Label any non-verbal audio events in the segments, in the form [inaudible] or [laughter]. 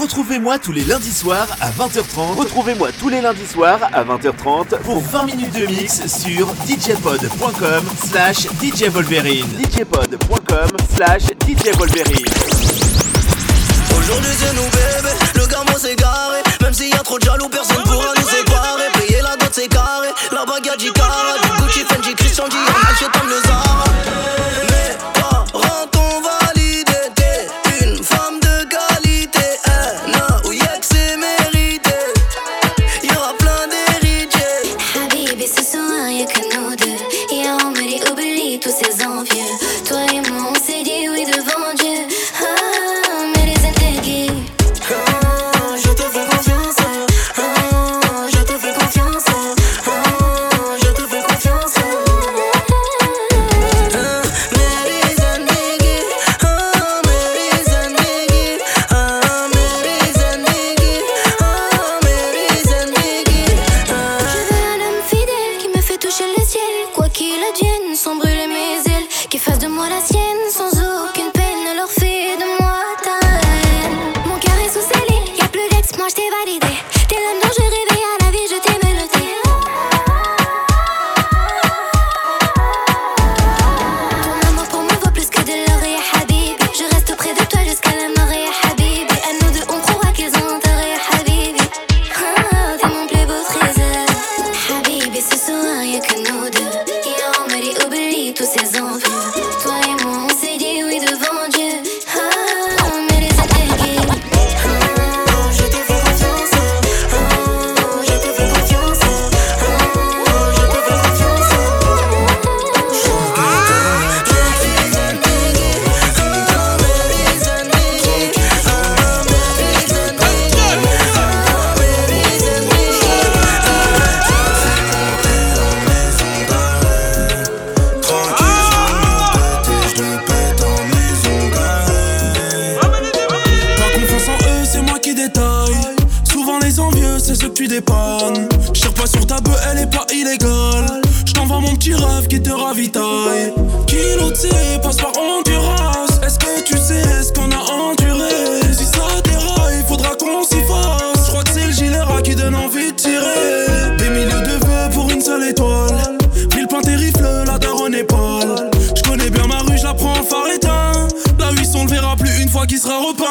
Retrouvez-moi tous les lundis soirs à 20h30. Retrouvez-moi tous les lundis soirs à 20h30 pour 20 minutes de mix sur djpod.com slash djvolverine. djpod.com slash djvolverine. Aujourd'hui c'est nous bébé, le gamin s'est garé Même s'il y a trop de jaloux, personne pourra nous séparer Payer la dot c'est carré, la baguette du une qu'il sera repeint.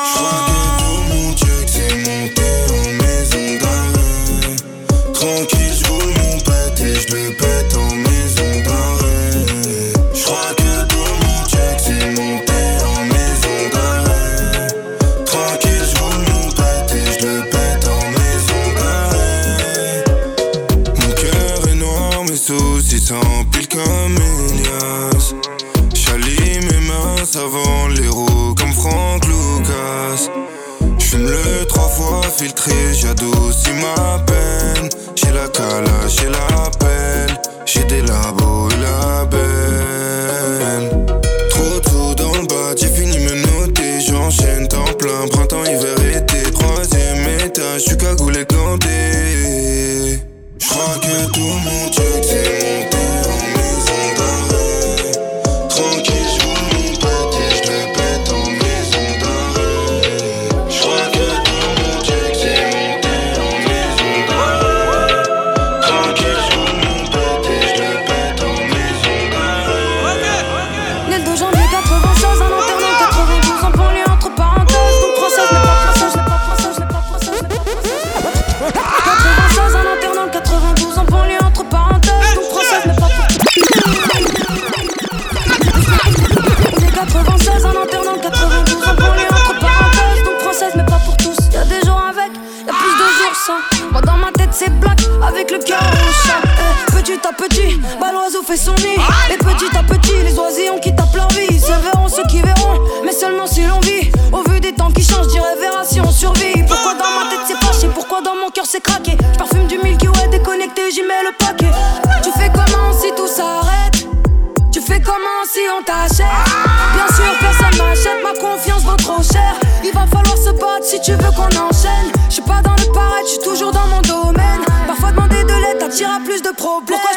mon Dieu que c'est monté en maison d'arrêt Tranquille, j'roule mon pète et j'le pète en maison d'arrêt J'crois que tout mon Dieu que c'est monté en maison d'arrêt Tranquille, j'roule mon pète et j'le pète en maison d'arrêt Mon cœur est noir, mes soucis s'empilent comme Elias J'allume mes mains avant les roues comme Franck Lucas. J'fume le trois fois filtré, j'adoucis ma peine. J'ai la cala, j'ai la pelle J'ai des labos et la belle Et petit à petit, les oisillons qui tapent leur vie. Se verront ceux qui verront, mais seulement si l'on vit. Au vu des temps qui changent, dirais verra si on survit. Pourquoi dans ma tête c'est fâché, pourquoi dans mon cœur c'est craqué? J'parfume du Milky Way déconnecté, j'y mets le paquet. Tu fais comment si tout s'arrête? Tu fais comment si on t'achète? Bien sûr personne m'achète, ma confiance vaut trop cher. Il va falloir se battre si tu veux qu'on enchaîne. J'suis pas dans le paraître, j'suis toujours dans mon domaine. Parfois demander de l'aide t'attirera plus de problèmes. Pourquoi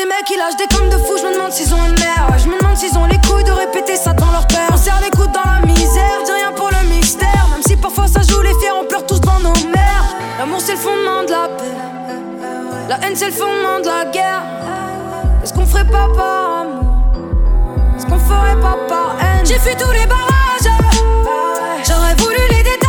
mecs, ils lâchent des comme de fou. Je me demande s'ils ont une mère. Je me demande s'ils ont les couilles de répéter ça dans leur père. On serre les coudes dans la misère, dis rien pour le mystère. Même si parfois ça joue les fiers, on pleure tous dans nos mères. L'amour c'est le fondement de la paix. La haine c'est le fondement de la guerre. Est-ce qu'on ferait pas par amour? Est-ce qu'on ferait pas par haine? J'ai fui tous les barrages. J'aurais voulu les détails.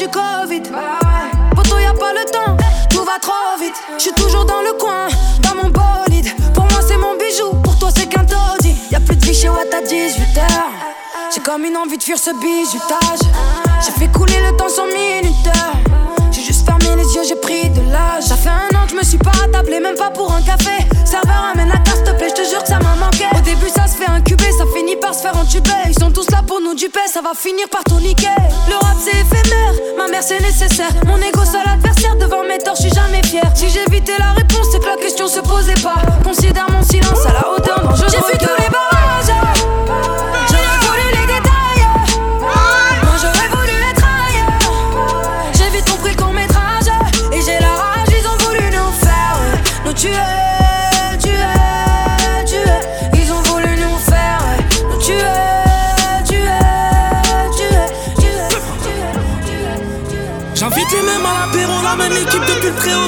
Du Covid. Poto, y a pas le temps, tout va trop vite. Je suis toujours dans le coin, dans mon bolide. Pour moi, c'est mon bijou, pour toi, c'est qu'un taudis. Y a plus de vie chez Watt à 18h. J'ai comme une envie de fuir ce bizutage. J'ai fait couler le temps sans minuteur. Yeux, j'ai pris de l'âge. Ça fait un an que je me suis pas attablé, même pas pour un café. Serveur, amène la carte, s'il te plaît, je te jure que ça m'a manqué. Au début, ça se fait incuber, ça finit par se faire entuber. Ils sont tous là pour nous duper, ça va finir par tout niquer. Le rap, c'est éphémère, ma mère, c'est nécessaire. Mon ego, seul adversaire, devant mes torts, je suis jamais fier. Si j'évitais la réponse, c'est que la question se posait pas. Considère mon silence à la hauteur. J'ai vu tous les.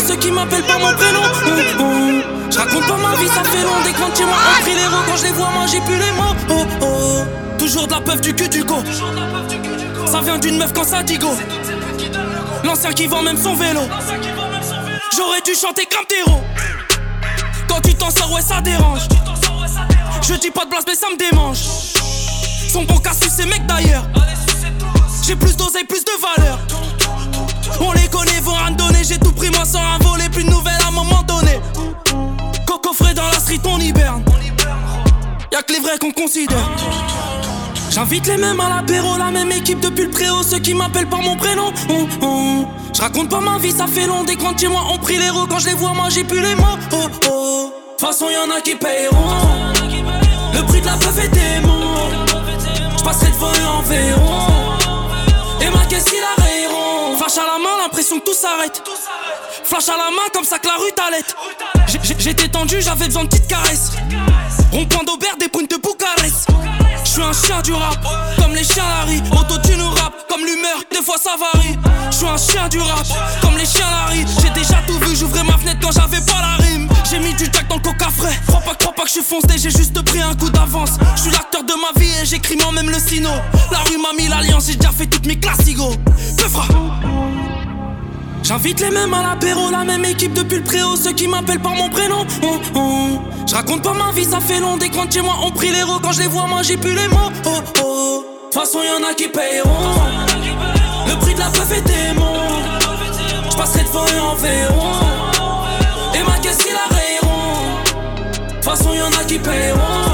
Ceux qui m'appellent par mon prénom. Oh, oh. Je raconte pas ma vie, ça fait long, des chez moi ont pris les rots. Quand je les vois, moi j'ai plus les mots. Oh, oh. Toujours de la peuf du cul du go. Ça vient d'une meuf quand ça dit go. L'ancien qui vend même son vélo. J'aurais dû chanter comme terreau. Quand tu t'en sors, ouais, ça dérange. Je dis pas de place, mais ça me démange. Son bon casse ces mecs d'ailleurs. J'ai plus d'oseille, plus de valeur. On les connaît, vont rien donner. J'ai tout pris, moi sans un voler. Plus de nouvelles à un moment donné. Coco frais dans la street, on hiberne. Y'a que les vrais qu'on considère. J'invite les mêmes à l'apéro, la même équipe depuis le préau, ceux qui m'appellent par mon prénom. Oh, oh. Je raconte pas ma vie, ça fait long. Des grands de chez moi ont pris les rots. Quand je les vois, moi j'ai plus les mots. Oh, oh. De façon, y'en a qui paieront. Le prix de la peuf est démon. Je passerai devant eux en verront. Et ma caisse, ils la rayeront. Flash à la main, l'impression que tout s'arrête. Flash à la main, comme ça que la rue t'allait. J'étais tendu, j'avais besoin de petites caresses. Rond-point d'Aubert, des pointes de Bucarest. Je suis un chien du rap, comme les chiens Larry. Auto-tune rap, comme l'humeur, des fois ça varie. Je suis un chien du rap, comme les chiens Larry. J'ai déjà tout vu, j'ouvrais ma fenêtre quand j'avais pas la rime. J'ai mis du jack dans le coca frais. Crois pas, crois pas que je suis foncé, j'ai juste pris un coup d'avance. Je suis l'acteur de ma vie et j'écris moi-même le sino. La rue m'a mis l'alliance, j'ai déjà fait toutes mes classicos. Peu fra. J'invite les mêmes à l'apéro, la même équipe depuis le préau, ceux qui m'appellent par mon prénom. Oh, oh. Je raconte pas ma vie, ça fait long. Des grands chez moi ont pris les. Quand je les vois, moi j'ai plus les mots. Oh, oh. De toute façon, y'en a qui paieront. Le prix de la peuf est démon. Je passerai devant eux en verront. Et ma caisse, ils la rayeront. De toute façon, y'en a qui paieront.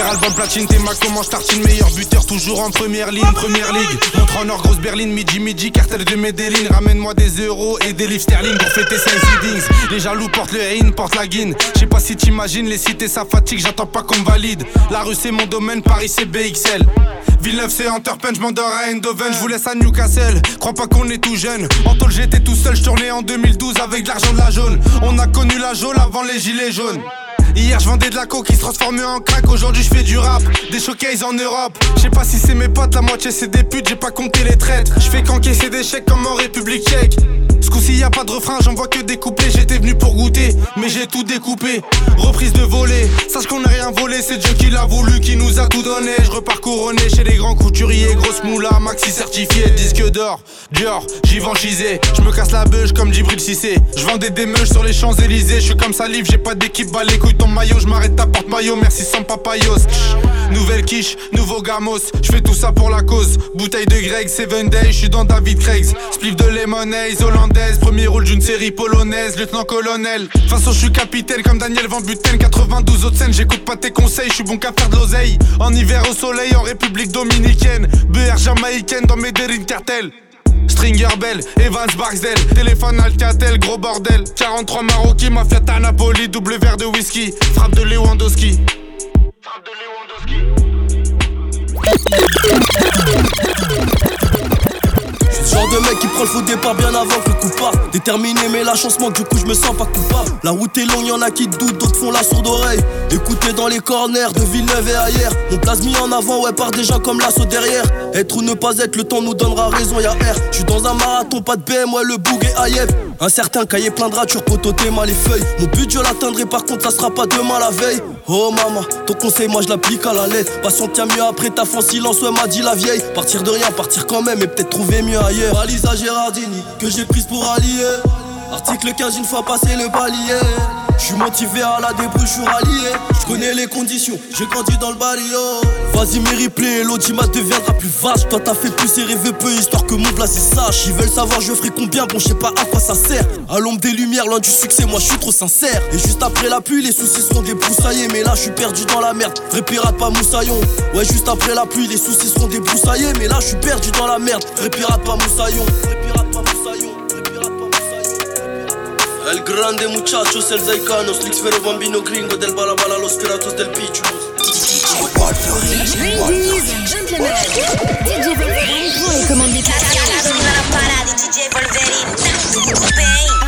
Premier album platine, t'es ma comment tartine meilleur buteur toujours en première ligne, première ligue. Montre en or, grosse berline, midi midi, cartel de Medellin. Ramène-moi des euros et des livres sterling pour fêter saint seedings. Les jaloux portent le haine, portent la guine. Je sais pas si t'imagines les cités, ça fatigue, j'attends pas qu'on valide. La rue c'est mon domaine, Paris c'est BXL. Villeneuve c'est Hunterpen, je m'endors à Eindhoven, je vous laisse à Newcastle. Crois pas qu'on est tout jeune. En tôle j'étais tout seul, je tournais en 2012 avec de l'argent de la jaune. On a connu la jaune avant les gilets jaunes. Hier je vendais de la coke qui se transformait en crack. Aujourd'hui je fais du rap, des showcases en Europe. Je sais pas si c'est mes potes, la moitié c'est des putes. J'ai pas compté les traîtres Je fais qu'encaisser des chèques comme en République tchèque y a pas de refrain, j'en vois que des couplets J'étais venu pour goûter, mais j'ai tout découpé Reprise de voler, sache qu'on n'a rien volé C'est Dieu qui l'a voulu, qui nous a tout donné Je repars couronné chez les grands couturiers Grosse moula, maxi certifié, disque d'or Dior, Givenchy Je me casse la beuge comme Djibril Cissé Je vendais des meuches sur les Champs-Élysées Je suis comme salive, j'ai pas d'équipe, bah les couilles ton maillot, je m'arrête ta porte maillot, merci sans papayos. Nouvelle quiche, nouveau gamos, je fais tout ça pour la cause. Bouteille de Greg, Seven Days, je suis dans David Craigs. Spliff de Lemonade, hollandaise, premier rôle d'une série polonaise, lieutenant-colonel. Façon, je suis capitaine comme Daniel Van Buten, 92 autres scènes, j'écoute pas tes conseils, je suis bon qu'à faire de l'oseille. En hiver au soleil, en République Dominicaine, BR jamaïcaine dans Medellin cartel. Stringer Bell, Evans Barksdale, téléphone Alcatel, gros bordel. 43 Marocains, mafia à Napoli, double verre de whisky, frappe de Lewandowski. Frappe de Lewandowski. Genre de mec qui prend le faux départ bien avant que le coup part. Déterminé, mais la chance manque, du coup je me sens pas coupable. La route est longue, y'en a qui doutent, d'autres font la sourde oreille. Écoutez dans les corners de Villeneuve et ailleurs. Mon place mis en avant, ouais, part déjà comme l'assaut derrière. Être ou ne pas être, le temps nous donnera raison, y'a R. J'suis dans un marathon, pas de BM, ouais, le boug et Ayev. Un certain cahier plein de ratures, poteau, mal les feuilles. Mon but, je l'atteindrai, par contre, ça sera pas demain la veille. Oh maman, ton conseil, moi je l'applique à la lettre. Passion tient mieux après, ta en silence, ouais, m'a dit la vieille. Partir de rien, partir quand même, et peut-être trouver mieux ailleurs. Alisa Gérardini, que j'ai prise pour allier. Article 15, une fois passé le palier. Je suis motivé à la débrouille, je rallié. Je connais les conditions, j'ai grandi dans le barrio. Vas-y, mes replays, l'audimat deviendra plus vache. Toi, t'as fait plus et rêvé peu, histoire que mon il sache. Ils veulent savoir, je ferai combien, bon, je sais pas à quoi ça sert. À l'ombre des lumières, loin du succès, moi je suis trop sincère. Et juste après la pluie, les soucis seront débroussaillés. Mais là, je suis perdu dans la merde. Vrai pirate, pas moussaillon. Ouais, juste après la pluie, les soucis seront débroussaillés. Mais là, je suis perdu dans la merde. Vrai pirate, pas moussaillon. Vrai pirate, pas moussaillon. El grande muchachos, el zaicanos, l'X-Vero bambino gringo del balabala, los piratos del pichus. Gentlemen, DJ Wolverine. Comandez la parade, DJ Wolverine. Bem.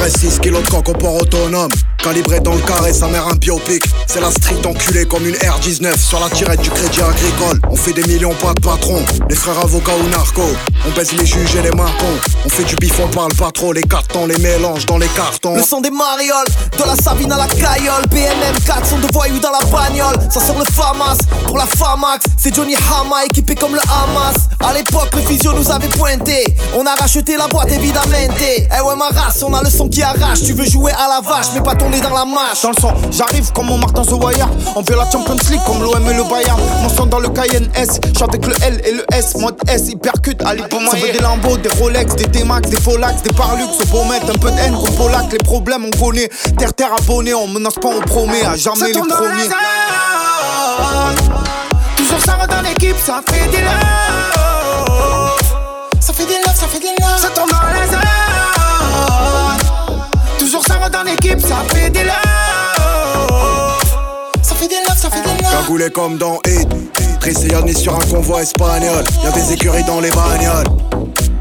Illégaux, RS6 kilos de coq au port autonome. Calibré dans le carré, sa mère un biopic. C'est la street enculée comme une R19 sur la tirette du crédit agricole. On fait des millions, pas de patron. Les frères avocats ou narcos. On baise les juges et les marcons. On fait du bif, on parle pas trop. Les cartons, les mélanges dans les cartons. Le son des marioles, de la Sabine à la caillole BNM 4 sont de voyous dans la bagnole Ça sort le FAMAS, pour la FAMAX C'est Johnny Hama équipé comme le Hamas À l'époque le nous avait pointé On a racheté la boîte évidemment Eh ouais ma race, on a le son qui arrache Tu veux jouer à la vache mais pas tourner dans la mâche Dans le son, j'arrive comme mon Martin Wire. On fait la Champions League comme l'OM et le Bayern. Mon son dans le Cayenne S, j'suis avec le L et le S. Mode S, hypercute, allez pour moi Ça veut des Lambo, des Rolex, des T-Max, des Folax, des Parlux. Pour mettre un peu de haine contre Polac Les problèmes on connaît, terre terre abonné On menace pas, on promet à jamais les premiers. Toujours ça va dans l'équipe, ça fait des love. Ça fait des love, ça fait des love. Ça tombe dans la zone. Dans l'équipe, ça fait des love. Ça fait des love, ça fait des love. Cagoulé comme dans Hit. Trissiani sur un convoi espagnol. Y'a des écuries dans les bagnoles.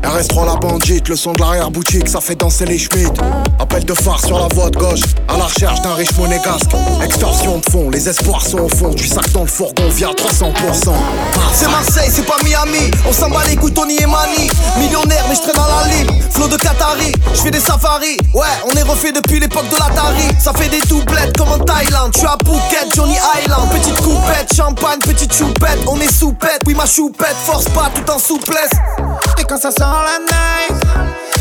RS3 la bandite, le son de l'arrière-boutique, ça fait danser les Schmitt. Appel de phare sur la voie de gauche, à la recherche d'un riche monégasque. Extorsion de fond, les espoirs sont au fond. Du sac dans le fourgon, via 300%. C'est Marseille, c'est pas Miami. On s'en bat les couilles, Tony et Mani. Millionnaire, mais je traîne dans la ligne. Flow de Qatari, je fais des safaris. Ouais, on est refait depuis l'époque de l'Atari. Ça fait des doublettes comme en Thaïlande. Tu à Phuket, Johnny Island. Petite coupette, champagne, petite choupette. On est soupette, oui, ma choupette. Force pas tout en souplesse. Et quand ça la night,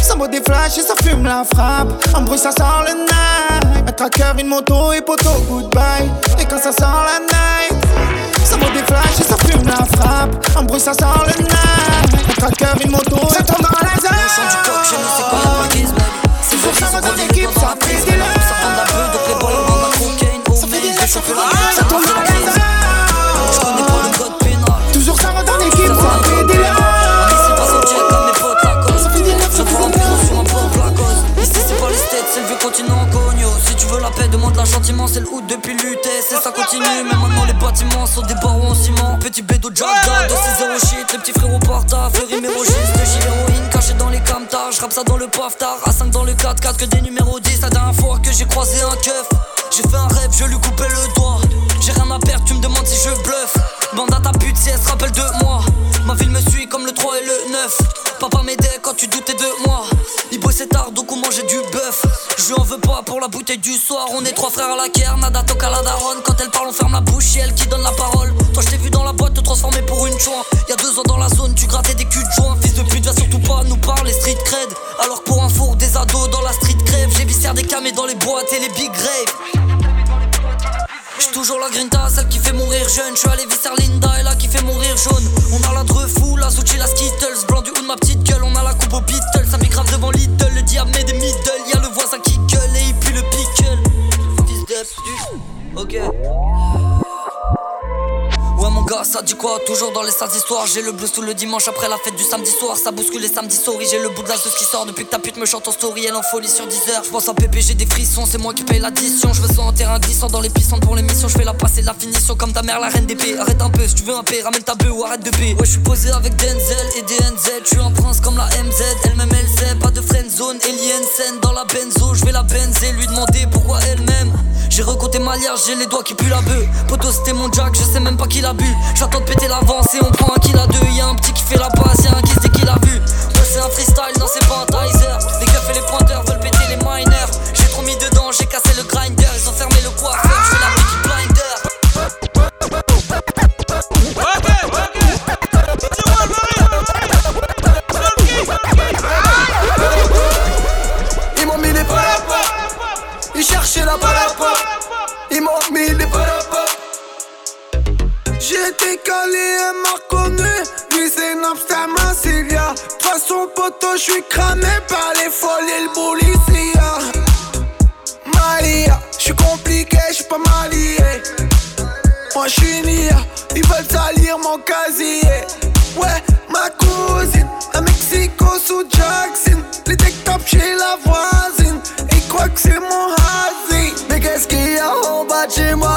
ça vaut des flashs et ça fume la frappe. En bruit, ça sent le night. Un tracker, une moto et poteau, goodbye. Et quand ça sent la night, ça vaut des flashs et ça fume la frappe. En bruit, ça sent le night. Un tracker, une moto, ça tombe dans la zone. Le son du coq, je ne sais quoi la baby. C'est Toujours ça dans volé, l'équipe, les ça love. Ça tombe d'un peu, donc les boys, on la cocaine. Oh, ça fait la Ah, ça tombe dans la crise. Gentiment. C'est le hood depuis l'UTS et ça continue. Mais maintenant, les bâtiments sont des barreaux en ciment. Petit bédo Jaja, 2 6 shit. Les petits frérots porta, Ferry [laughs] Mérogis, de Gilles héroïne caché dans les camtars. J'rappe ça dans le paftard. A5 dans le 4-4, que des numéros 10. La dernière fois que j'ai croisé un keuf, j'ai fait un rêve, je lui coupais On est trois frères à la guerre, nada toca à la daronne. Quand elle parle, on ferme la bouche et elle qui donne la parole. Toi, je t'ai vu dans la boîte te transformer pour une chouin. Y a deux ans dans la zone, tu grattais des culs de joint. Fils de pute, va surtout pas nous parler street cred. Alors pour un four, des ados dans la street crève. J'ai viscère des camés dans les boîtes et les big graves. J'suis toujours la grinta, celle qui fait mourir jeune. J'suis allé visser Linda, elle là qui fait mourir jaune. On a la fou, la Zucchi, la Skittles. Blanc du haut de ma petite gueule, on a la coupe au Beatles. Ça grave devant Lidl, le diable met des middle. Ok. Ouais mon gars, ça dit quoi? Toujours dans les sales histoires. J'ai le blues tout le dimanche après la fête du samedi soir. Ça bouscule les samedis souris. J'ai le bout de la qui sort. Depuis que ta pute me chante en story Elle en folie sur 10 heures. Je pense à Pépé, j'ai des frissons. C'est moi qui paye l'addition. Je veux ça en terrain glissant Dans les pissants pour l'émission. Je fais la passer la finition Comme ta mère la reine d'épée. Arrête un peu. Si tu veux un P Ramène ta bœuf ou arrête de paix Ouais je suis posé avec Denzel et DNZ Je suis j'ai les doigts qui puent la bœuf. Poto, c'était mon jack, je sais même pas qui l'a bu. J'attends de péter l'avance et on prend un kill à deux. Y'a un petit qui fait la passe, y'a un qui se qui l'a vu. J'étais calé, elle m'a reconnu Lui c'est Napster, Massilia façon poteau, j'suis cramé par les folies et le policier Malia, j'suis compliqué, j'suis pas marié. Moi j'suis Nia, ils veulent salir mon casier. Ouais, ma cousine, à Mexico sous Jackson. Les tech top chez la voisine Ils croient que c'est mon hasi Mais qu'est-ce qu'il y a en bas de chez moi,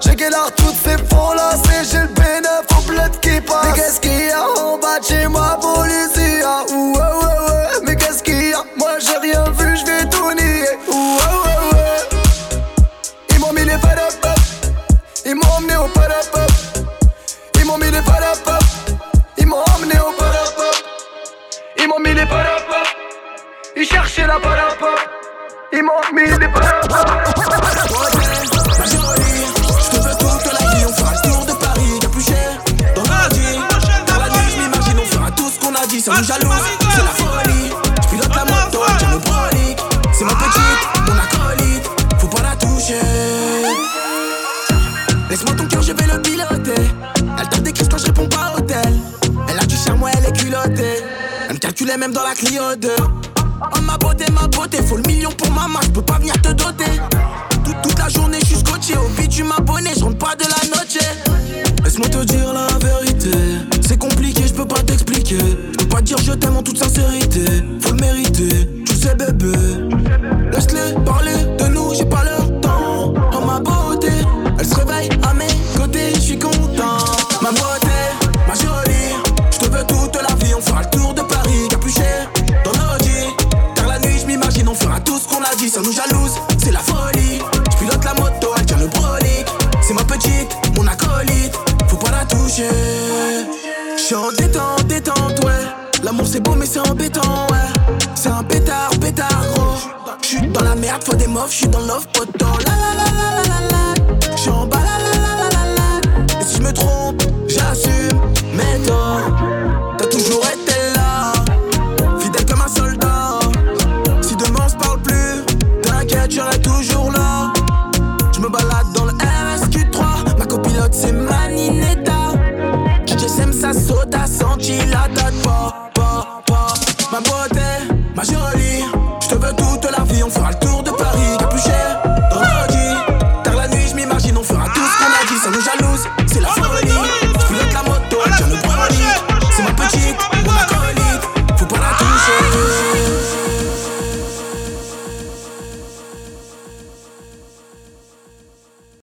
J'ai galard toutes ces fonds là C'est j'ai le bénéf au bled qui passe. Mais qu'est-ce qu'il y a en bas de chez moi policier? Ouh ouais ouais ouais Mais qu'est-ce qu'il y a? Moi j'ai rien vu j'vais tout nier. Ouh ouais ouais ouais Ils m'ont mis les padapap Ils m'ont emmené au padapap Ils m'ont mis les padapap Ils m'ont emmené au padapap Ils m'ont mis les padapap Ils cherchaient la padapap Ils m'ont mis les padapap tout ce qu'on a dit, ça nous jalouse, c'est la folie. Je pilote la moto, tiens mon brolique. C'est ma petite, mon acolyte, faut pas la toucher. Laisse-moi ton cœur, je vais le piloter. Elle tape des crises quand je réponds pas au tel. Elle a du charme, elle est culottée. Elle me calculait même dans la Clio 2. Oh ma beauté, ma beauté, faut le million pour ma main, je peux pas venir te doter. Toute, toute la journée, je suis scotché. Au beat, tu m'abonnes, je rentre pas de la noche. Laisse-moi te dire la vérité. C'est compliqué, je peux pas t'expliquer. Dire je t'aime en toute sincérité. Faut le mériter, tu sais, bébé. Laisse-les parler de nous, j'ai pas leur temps. Oh ma beauté, elle se réveille à dans la merde, faut des meufs, je suis dans l'offre, poteau.